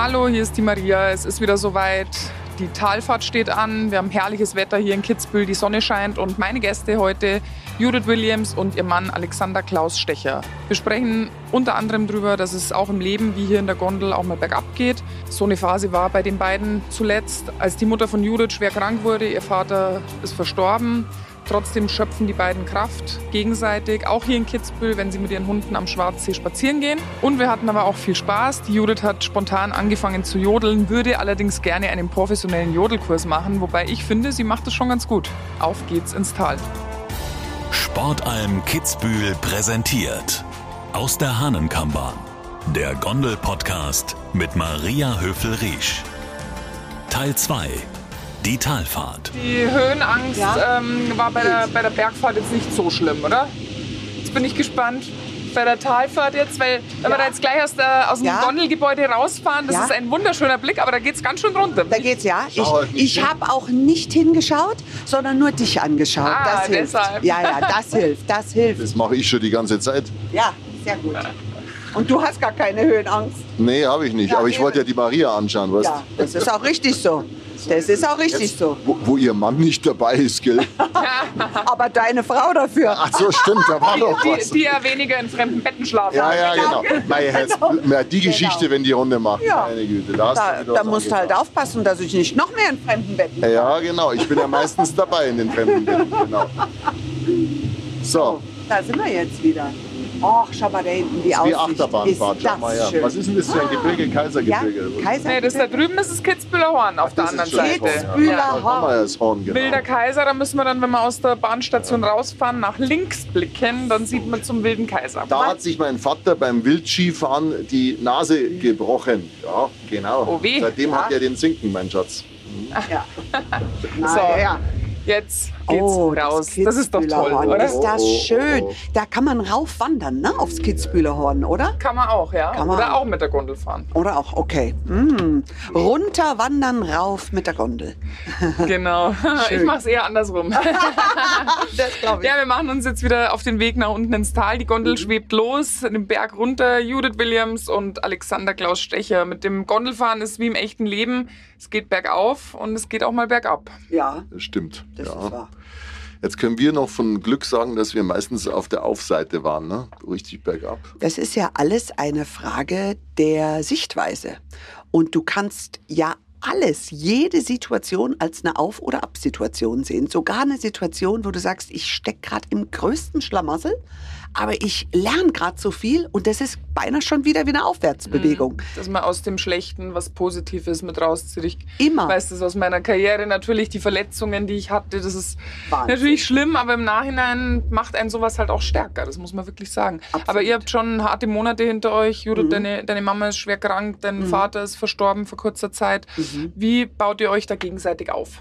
Hallo, hier ist die Maria. Es ist wieder soweit. Die Talfahrt steht an. Wir haben herrliches Wetter hier in Kitzbühel. Die Sonne scheint. Und meine Gäste heute Judith Williams und ihr Mann Alexander Klaus Stecher. Wir sprechen unter anderem darüber, dass es auch im Leben wie hier in der Gondel auch mal bergab geht. So eine Phase war bei den beiden zuletzt, als die Mutter von Judith schwer krank wurde. Ihr Vater ist verstorben. Trotzdem schöpfen die beiden Kraft gegenseitig, auch hier in Kitzbühel, wenn sie mit ihren Hunden am Schwarzsee spazieren gehen. Und wir hatten aber auch viel Spaß. Die Judith hat spontan angefangen zu jodeln, würde allerdings gerne einen professionellen Jodelkurs machen, wobei ich finde, sie macht es schon ganz gut. Auf geht's ins Tal. Sportalm Kitzbühel präsentiert aus der Hahnenkammbahn. Der Gondel-Podcast mit Maria Höfel-Riesch. Teil 2 die Talfahrt. Die Höhenangst ja? ähm, war bei der, bei der Bergfahrt jetzt nicht so schlimm, oder? Jetzt bin ich gespannt bei der Talfahrt jetzt, weil wenn ja. wir da jetzt gleich aus, der, aus dem ja. Gondelgebäude rausfahren, das ja. ist ein wunderschöner Blick, aber da geht es ganz schön runter. Da geht's ja. Ich, ich habe auch nicht hingeschaut, sondern nur dich angeschaut. Ah, das hilft. Deshalb. Ja, ja, das hilft, das hilft. Das mache ich schon die ganze Zeit. Ja, sehr gut. Und du hast gar keine Höhenangst? Nee, habe ich nicht. aber ich wollte ja die Maria anschauen. Weißt? Ja, das ist auch richtig so. Das ist auch richtig Jetzt, so. Wo, wo, ihr Mann nicht dabei ist, gell? Aber deine Frau dafür. Ach so, stimmt, da war doch was. Die, die ja weniger in fremden Betten schlafen. Ja, ja, genau. Nein, genau. die Geschichte, genau. wenn die Runde macht. Ja. Meine Güte, da, da, da musst du halt aufpassen, dass ich nicht noch mehr in fremden Betten bin. Ja, genau. Ich bin ja meistens dabei in den fremden Betten. Genau. So. Da sind wir jetzt wieder. Ach, schau mal da hinten die Aussicht. Wie Achterbahnfahrt, schau mal her. Was ist denn das für ein Gebirge? Kaisergebirge? Ja, Kaiser nee, das da drüben ist das Kitzbühler Horn auf Ach, der anderen Seite. Kitzbühler Horn. Ja. Das Horn genau. Wilder Kaiser, da müssen wir dann, wenn wir aus der Bahnstation ja. rausfahren, nach links blicken, dann sieht man zum Wilden Kaiser. Da hat sich mein Vater beim Wildskifahren die Nase gebrochen. Ja, genau. Oh weh. Seitdem ja. hat er den Sinken, mein Schatz. Ja. so, ja. Jetzt geht's oh, raus. Das, das, ist doch toll, Horn. oder? Ist das schön. Da kann man raufwandern, ne? Aufs Kitzbühler Horn, oder? Kann man auch, ja. Kann man oder auch mit der Gondel fahren. Oder auch, okay. Mm. Runterwandern, rauf mit der Gondel. Genau. Schön. Ich mach's eher andersrum. das glaube ich. Ja, wir machen uns jetzt wieder auf den Weg nach unten ins Tal. Die Gondel mhm. schwebt los, den Berg runter. Judith Williams und Alexander Klaus Stecher. Mit dem Gondelfahren ist wie im echten Leben. Es geht bergauf und es geht auch mal bergab. Ja. Das stimmt. Das ja. ist wahr. Jetzt können wir noch von Glück sagen, dass wir meistens auf der Aufseite waren, ne? richtig bergab. Das ist ja alles eine Frage der Sichtweise. Und du kannst ja alles, jede Situation als eine Auf- oder Ab-Situation sehen. Sogar eine Situation, wo du sagst, ich stecke gerade im größten Schlamassel, aber ich lerne gerade so viel und das ist beinahe schon wieder wie eine Aufwärtsbewegung. Mhm. Dass man aus dem Schlechten was Positives mit rauszieht. Immer. weiß das aus meiner Karriere. Natürlich die Verletzungen, die ich hatte, das ist Wahnsinn. natürlich schlimm, aber im Nachhinein macht einen sowas halt auch stärker. Das muss man wirklich sagen. Absolut. Aber ihr habt schon harte Monate hinter euch. Judith, mhm. deine, deine Mama ist schwer krank, dein mhm. Vater ist verstorben vor kurzer Zeit. Mhm. Wie baut ihr euch da gegenseitig auf?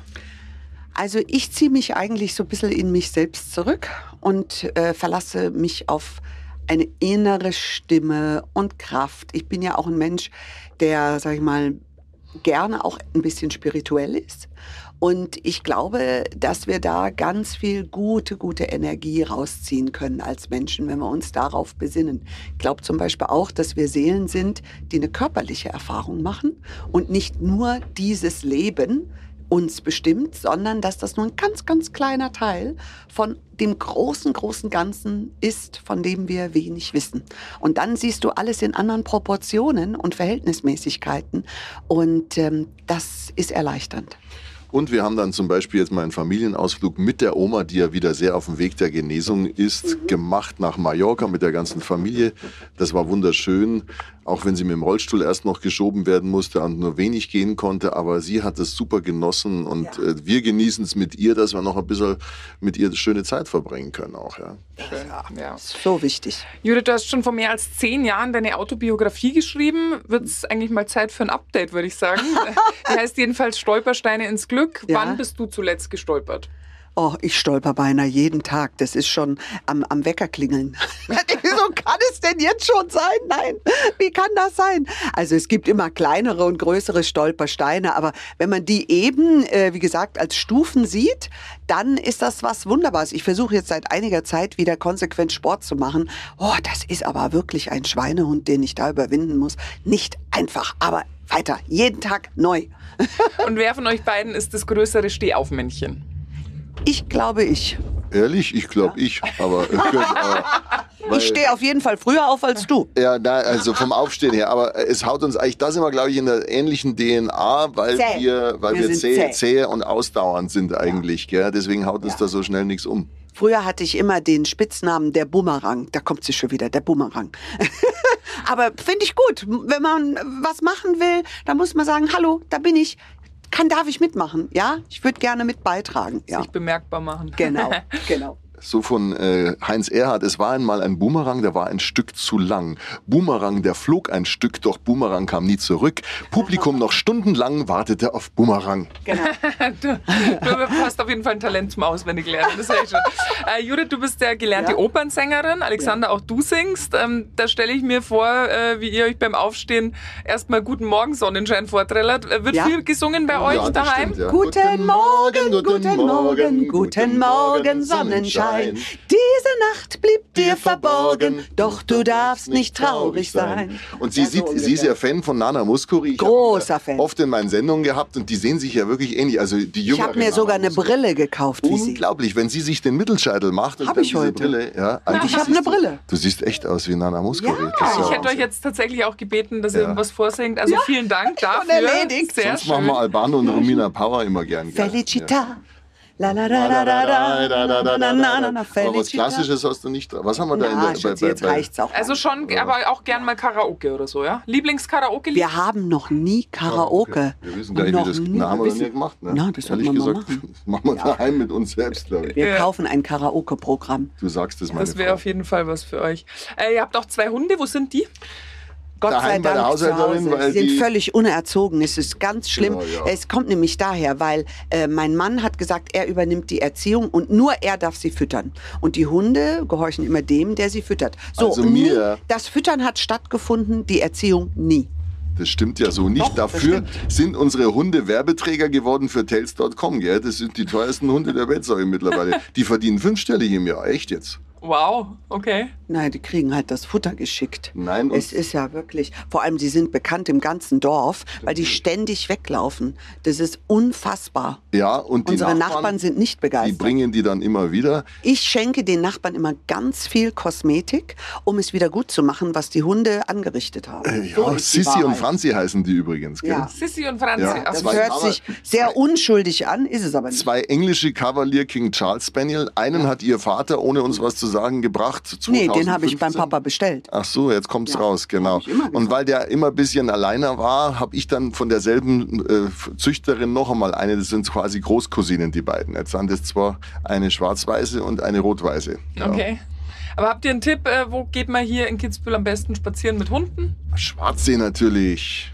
Also ich ziehe mich eigentlich so ein bisschen in mich selbst zurück und äh, verlasse mich auf eine innere Stimme und Kraft. Ich bin ja auch ein Mensch, der, sag ich mal, gerne auch ein bisschen spirituell ist. Und ich glaube, dass wir da ganz viel gute, gute Energie rausziehen können als Menschen, wenn wir uns darauf besinnen. Ich glaube zum Beispiel auch, dass wir Seelen sind, die eine körperliche Erfahrung machen und nicht nur dieses Leben, uns bestimmt, sondern dass das nur ein ganz, ganz kleiner Teil von dem großen, großen Ganzen ist, von dem wir wenig wissen. Und dann siehst du alles in anderen Proportionen und Verhältnismäßigkeiten und ähm, das ist erleichternd. Und wir haben dann zum Beispiel jetzt mal einen Familienausflug mit der Oma, die ja wieder sehr auf dem Weg der Genesung ist, mhm. gemacht nach Mallorca mit der ganzen Familie. Das war wunderschön, auch wenn sie mit dem Rollstuhl erst noch geschoben werden musste und nur wenig gehen konnte. Aber sie hat es super genossen und ja. äh, wir genießen es mit ihr, dass wir noch ein bisschen mit ihr schöne Zeit verbringen können auch. Ja. Schön. Ja. So wichtig. Judith, du hast schon vor mehr als zehn Jahren deine Autobiografie geschrieben. Wird es eigentlich mal Zeit für ein Update, würde ich sagen. Die heißt jedenfalls Stolpersteine ins Glück. Glück. Ja. Wann bist du zuletzt gestolpert? Oh, ich stolper beinahe jeden Tag. Das ist schon am, am Wecker klingeln. so kann es denn jetzt schon sein? Nein, wie kann das sein? Also es gibt immer kleinere und größere Stolpersteine, aber wenn man die eben, äh, wie gesagt, als Stufen sieht, dann ist das was Wunderbares. Ich versuche jetzt seit einiger Zeit wieder konsequent Sport zu machen. Oh, das ist aber wirklich ein Schweinehund, den ich da überwinden muss. Nicht einfach, aber weiter. Jeden Tag neu. Und wer von euch beiden ist das größere Stehaufmännchen? Ich glaube ich. Ehrlich? Ich glaube ich. Aber, äh, aber weil- Ich stehe auf jeden Fall früher auf als du. Ja, na, also vom Aufstehen her. Aber es haut uns eigentlich, da sind wir, glaube ich, in der ähnlichen DNA, weil Zäh. wir, weil Wir wir, zäh, zäh. zäh und ausdauernd sind eigentlich. Gell? Deswegen haut uns da so schnell nichts um. Früher hatte ich immer den Spitznamen der Bumerang. Da kommt sie schon wieder, der Bumerang. Aber finde ich gut. Wenn man was machen will, dann muss man sagen, hallo, da bin ich. Kann, darf ich mitmachen? Ja, ich würde gerne mit beitragen. Ja, Sich bemerkbar machen. genau, genau. So von äh, Heinz Erhardt, es war einmal ein Boomerang, der war ein Stück zu lang. Boomerang, der flog ein Stück, doch Boomerang kam nie zurück. Publikum noch stundenlang wartete auf Boomerang. genau. Du, du hast auf jeden Fall ein Talent zum Auswendiglernen, das sehe ich schon. Äh, Judith, du bist ja gelernte Ja. Opernsängerin. Alexander, auch du singst. Ähm, da stelle ich mir vor, äh, wie ihr euch beim Aufstehen erstmal Guten Morgen Sonnenschein vorträllert. Äh, wird Ja. viel gesungen bei euch Ja, daheim? stimmt, ja. Guten Morgen, guten Morgen, guten Morgen, Sonnenschein. Diese Nacht blieb dir verborgen, doch du darfst nicht traurig sein. Und sie, Ja, so sieht, sie ist ja Fan von Nana Muscuri. Ich Großer Fan. Oft in meinen Sendungen gehabt und die sehen sich ja wirklich ähnlich. Also die Ich habe mir Nana sogar eine. Brille gekauft, wie sie. Unglaublich, wenn sie sich den Mittelscheitel macht und Hab dann ich diese heute. Brille. Ja, eigentlich ich hab siehst eine du- Brille. Du siehst echt aus wie Nana Muscuri. Ja. Ich hätte euch jetzt tatsächlich auch gebeten, dass ihr irgendwas vorsingt. Also vielen Dank dafür. erledigt. Sehr Sonst schön. machen wir Albano und Romina Power immer gern. Felicita. Aber was Klassisches hast du nicht. Was haben wir da in der bei, jetzt bei, reicht's auch. Also schon, aber auch gern mal Karaoke oder so, ja? Lieblingskaraoke? Wir haben noch nie Karaoke. Wir wissen gar nicht, wie das Na, haben wir nie gemacht. Ne? Ja, das Ehrlich gesagt, machen. machen wir daheim mit uns selbst, glaube ich. Wir kaufen ein Karaoke-Programm. Du sagst es mal. Das wäre auf jeden Fall was für euch. Äh, ihr habt auch zwei Hunde, wo sind die? Gott sei Daheim bei der Dank zu Hause. weil Sie sind völlig unerzogen. Es ist ganz schlimm. Ja, ja. Es kommt nämlich daher, weil äh, mein Mann hat gesagt, er übernimmt die Erziehung und nur er darf sie füttern. Und die Hunde gehorchen immer dem, der sie füttert. So, Also und nie, mir- das Füttern hat stattgefunden, die Erziehung nie. Das stimmt ja so nicht. Doch, Dafür sind unsere Hunde Werbeträger geworden für Tails.com. Gell? Das sind die teuersten Hunde der Welt, sag ich mittlerweile. Die verdienen fünfstellig im Jahr. Echt jetzt? Wow, okay. Nein, die kriegen halt das Futter geschickt. Nein, und- es ist ja wirklich. Vor allem, sie sind bekannt im ganzen Dorf, weil die ständig weglaufen. Das ist unfassbar. Ja, und die Unsere Nachbarn, Nachbarn sind nicht die begeistert. bringen die dann immer wieder. Ich schenke den Nachbarn immer ganz viel Kosmetik, um es wieder gut zu machen, was die Hunde angerichtet haben. Äh, So Ja, die Sissi und. Franzi heißen die übrigens. Gell? Ja. Sissi und Franzi. Ja, Das zwei hört sich sehr unschuldig an, ist es aber nicht. Zwei englische Cavalier King Charles Spaniel. Einen hat ihr Vater, ohne uns was zu sagen, gebracht. Nee, den habe ich beim 2015. Papa bestellt. Ach so, jetzt kommt's Ja, raus, genau. Und weil der immer ein bisschen alleiner war, habe ich dann von derselben äh, Züchterin noch einmal eine, das sind quasi Großcousinen, die beiden. Jetzt sind es zwar eine schwarz-weiße und eine rot-weiße. Ja. Okay. Aber habt ihr einen Tipp, äh, wo geht man hier in Kitzbühel am besten spazieren mit Hunden? Schwarzsee natürlich.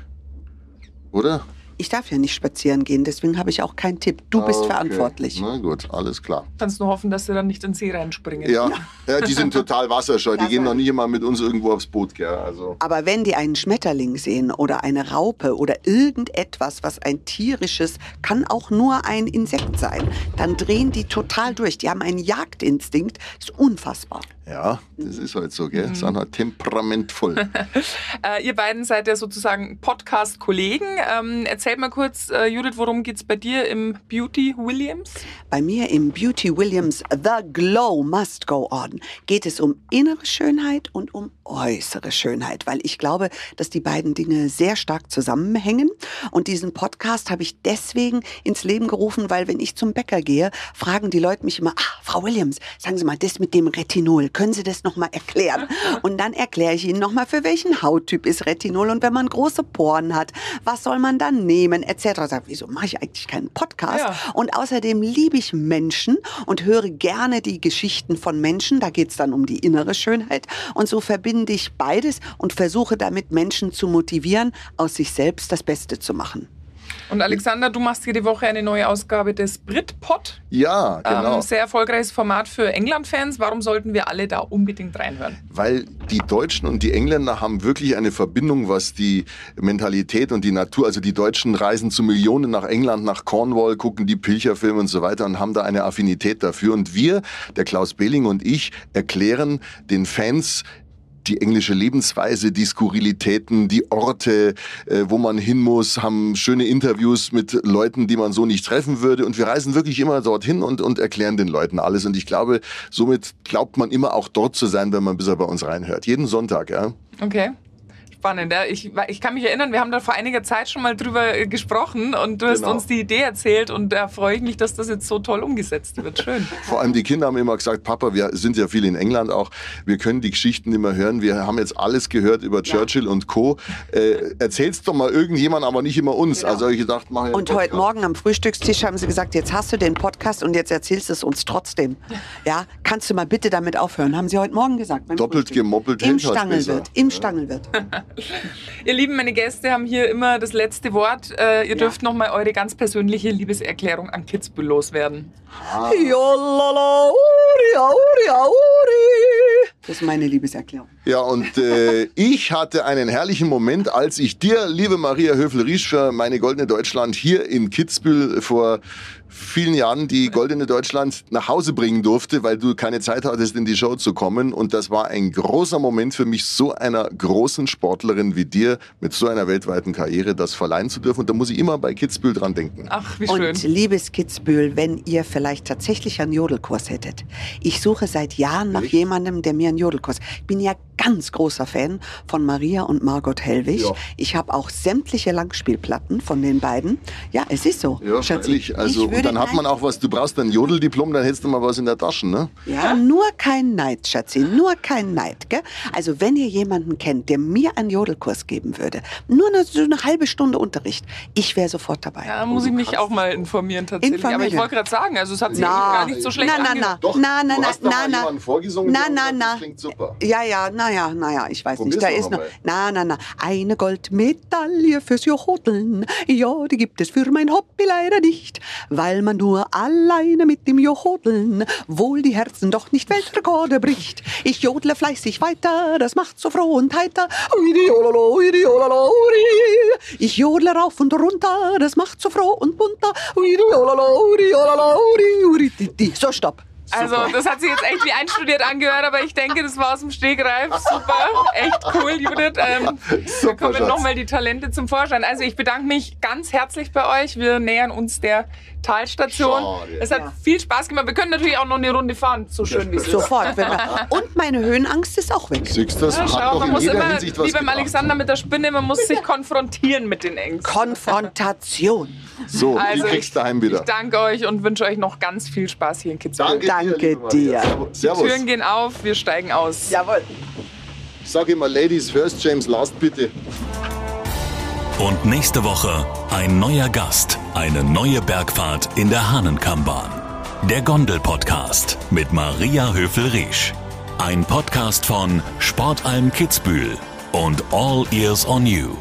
Oder? Ich darf ja nicht spazieren gehen, deswegen habe ich auch keinen Tipp. Du bist Okay. verantwortlich. Na gut, alles klar. Kannst nur hoffen, dass sie dann nicht in den See reinspringen. Ja, ja die sind total wasserscheu. Die Ja, gehen noch nie mal mit uns irgendwo aufs Boot, gell? Also. Aber wenn die einen Schmetterling sehen oder eine Raupe oder irgendetwas, was ein tierisches, kann auch nur ein Insekt sein, dann drehen die total durch. Die haben einen Jagdinstinkt, ist unfassbar. Ja, das ist halt so, Mhm. gell? Sind halt temperamentvoll. Äh, ihr beiden seid ja sozusagen Podcast-Kollegen. Ähm, erzählt mal kurz, äh, Judith, worum geht's bei dir im Beauty Williams? Bei mir im Beauty Williams The Glow Must Go On geht es um innere Schönheit und um äußere Schönheit, weil ich glaube, dass die beiden Dinge sehr stark zusammenhängen. Und diesen Podcast habe ich deswegen ins Leben gerufen, weil wenn ich zum Bäcker gehe, fragen die Leute mich immer, ah, Frau Williams, sagen Sie mal, das mit dem Retinol, können Sie das nochmal erklären? Und dann erkläre ich Ihnen nochmal, für welchen Hauttyp ist Retinol und wenn man große Poren hat, was soll man dann nehmen, etc. Ich sage, wieso mache ich eigentlich keinen Podcast? Ja. Und außerdem liebe ich Menschen und höre gerne die Geschichten von Menschen. Da geht es dann um die innere Schönheit. Und so verbinde ich beides und versuche damit Menschen zu motivieren, aus sich selbst das Beste zu machen. Und Alexander, du machst jede Woche eine neue Ausgabe des Britpod. Ja, genau. Ähm, sehr erfolgreiches Format für England-Fans. Warum sollten wir alle da unbedingt reinhören? Weil die Deutschen und die Engländer haben wirklich eine Verbindung, was die Mentalität und die Natur, also die Deutschen reisen zu Millionen nach England, nach Cornwall, gucken die Pilcherfilme und so weiter und haben da eine Affinität dafür. Und wir, der Klaus Behling und ich, erklären den Fans die englische Lebensweise, die Skurrilitäten, die Orte, äh, wo man hin muss, haben schöne Interviews mit Leuten, die man so nicht treffen würde. Und wir reisen wirklich immer dorthin und, und erklären den Leuten alles. Und ich glaube, somit glaubt man immer auch dort zu sein, wenn man bisher bei uns reinhört. Jeden Sonntag, ja. Okay spannend. Ja. Ich, ich kann mich erinnern, wir haben da vor einiger Zeit schon mal drüber äh, gesprochen und du hast genau. uns die Idee erzählt und da freue ich mich, dass das jetzt so toll umgesetzt wird. Schön. Vor allem die Kinder haben immer gesagt, Papa, wir sind ja viel in England auch, wir können die Geschichten immer hören. Wir haben jetzt alles gehört über Churchill ja. und Co. Äh, erzähl's doch mal irgendjemand, aber nicht immer uns. Genau. Also ich gedacht, mach Und heute Morgen am Frühstückstisch haben sie gesagt, jetzt hast du den Podcast und jetzt erzählst du es uns trotzdem. Ja, kannst du mal bitte damit aufhören? Haben sie heute Morgen gesagt. Doppelt Frühstück. gemoppelt. Im Stangelwirt. Im Stangelwirt. Ihr Lieben, meine Gäste haben hier immer das letzte Wort. Äh, ihr ja. dürft noch mal eure ganz persönliche Liebeserklärung an Kitzbühel loswerden. Ah. Das ist meine Liebeserklärung. Ja, und äh, ich hatte einen herrlichen Moment, als ich dir, liebe Maria Höfel-Riesch, für meine Goldene Deutschland hier in Kitzbühel vor vielen Jahren die Goldene Deutschland nach Hause bringen durfte, weil du keine Zeit hattest, in die Show zu kommen. Und das war ein großer Moment für mich, so einer großen Sportlerin wie dir mit so einer weltweiten Karriere das verleihen zu dürfen. Und da muss ich immer bei Kitzbühel dran denken. Ach, wie schön. Und liebes Kitzbühel, wenn ihr vielleicht tatsächlich einen Jodelkurs hättet. Ich suche seit Jahren nach Echt? jemandem, der mir einen Jodelkurs. Ich bin ja ganz großer Fan von Maria und Margot Hellwig. Ja. Ich habe auch sämtliche Langspielplatten von den beiden. Ja, es ist so. Ja, Schatzi. Also, und dann hat man auch was, du brauchst ein Jodeldiplom, dann hättest du mal was in der Tasche, ne? Ja, nur kein Neid, Schatzi, nur kein Neid, gell? Also, wenn ihr jemanden kennt, der mir einen Jodelkurs geben würde, nur eine, so eine halbe Stunde Unterricht, ich wäre sofort dabei. Ja, muss ich mich auch mal informieren tatsächlich. Informieren. Aber ich wollte gerade sagen, also es hat sich na, gar nicht so schlecht na, na, na, Doch, na, na, na, na, na, na, na, na, klingt super. Ja, ja, naja, naja, ich weiß Probier's nicht. Da ist noch, na, na, na, eine Goldmedaille fürs Jodeln. Ja, die gibt es für mein Hobby leider nicht, weil man nur alleine mit dem Jodeln wohl die Herzen doch nicht Weltrekorde bricht. Ich jodle fleißig weiter, das macht so froh und heiter. Ich jodle rauf und runter, das macht so froh und bunter. So, stopp. Also, das hat sich jetzt echt wie einstudiert angehört, aber ich denke, das war aus dem Stegreif. Super, echt cool, Judith. Ähm, Super, da kommen nochmal die Talente zum Vorschein. Also, ich bedanke mich ganz herzlich bei euch. Wir nähern uns der Talstation. Schade. Es hat ja. viel Spaß gemacht. Wir können natürlich auch noch eine Runde fahren, so schön wie es ist. Sofort. Und meine Höhenangst ist auch weg. Siehst das? Ja, schau, man muss immer, Hinsicht wie beim Alexander mit der Spinne, man muss sich konfrontieren mit den Ängsten. Konfrontation. So, also die kriegst du daheim wieder. Ich danke euch und wünsche euch noch ganz viel Spaß hier in Kitzbühel. Danke, danke dir. Servus. Die Türen gehen auf, wir steigen aus. Jawohl. Ich sage immer Ladies first, James last, bitte. Und nächste Woche ein neuer Gast, eine neue Bergfahrt in der Hahnenkammbahn. Der Gondel-Podcast mit Maria Höfel-Riesch. Ein Podcast von Sportalm Kitzbühel und All Ears on You.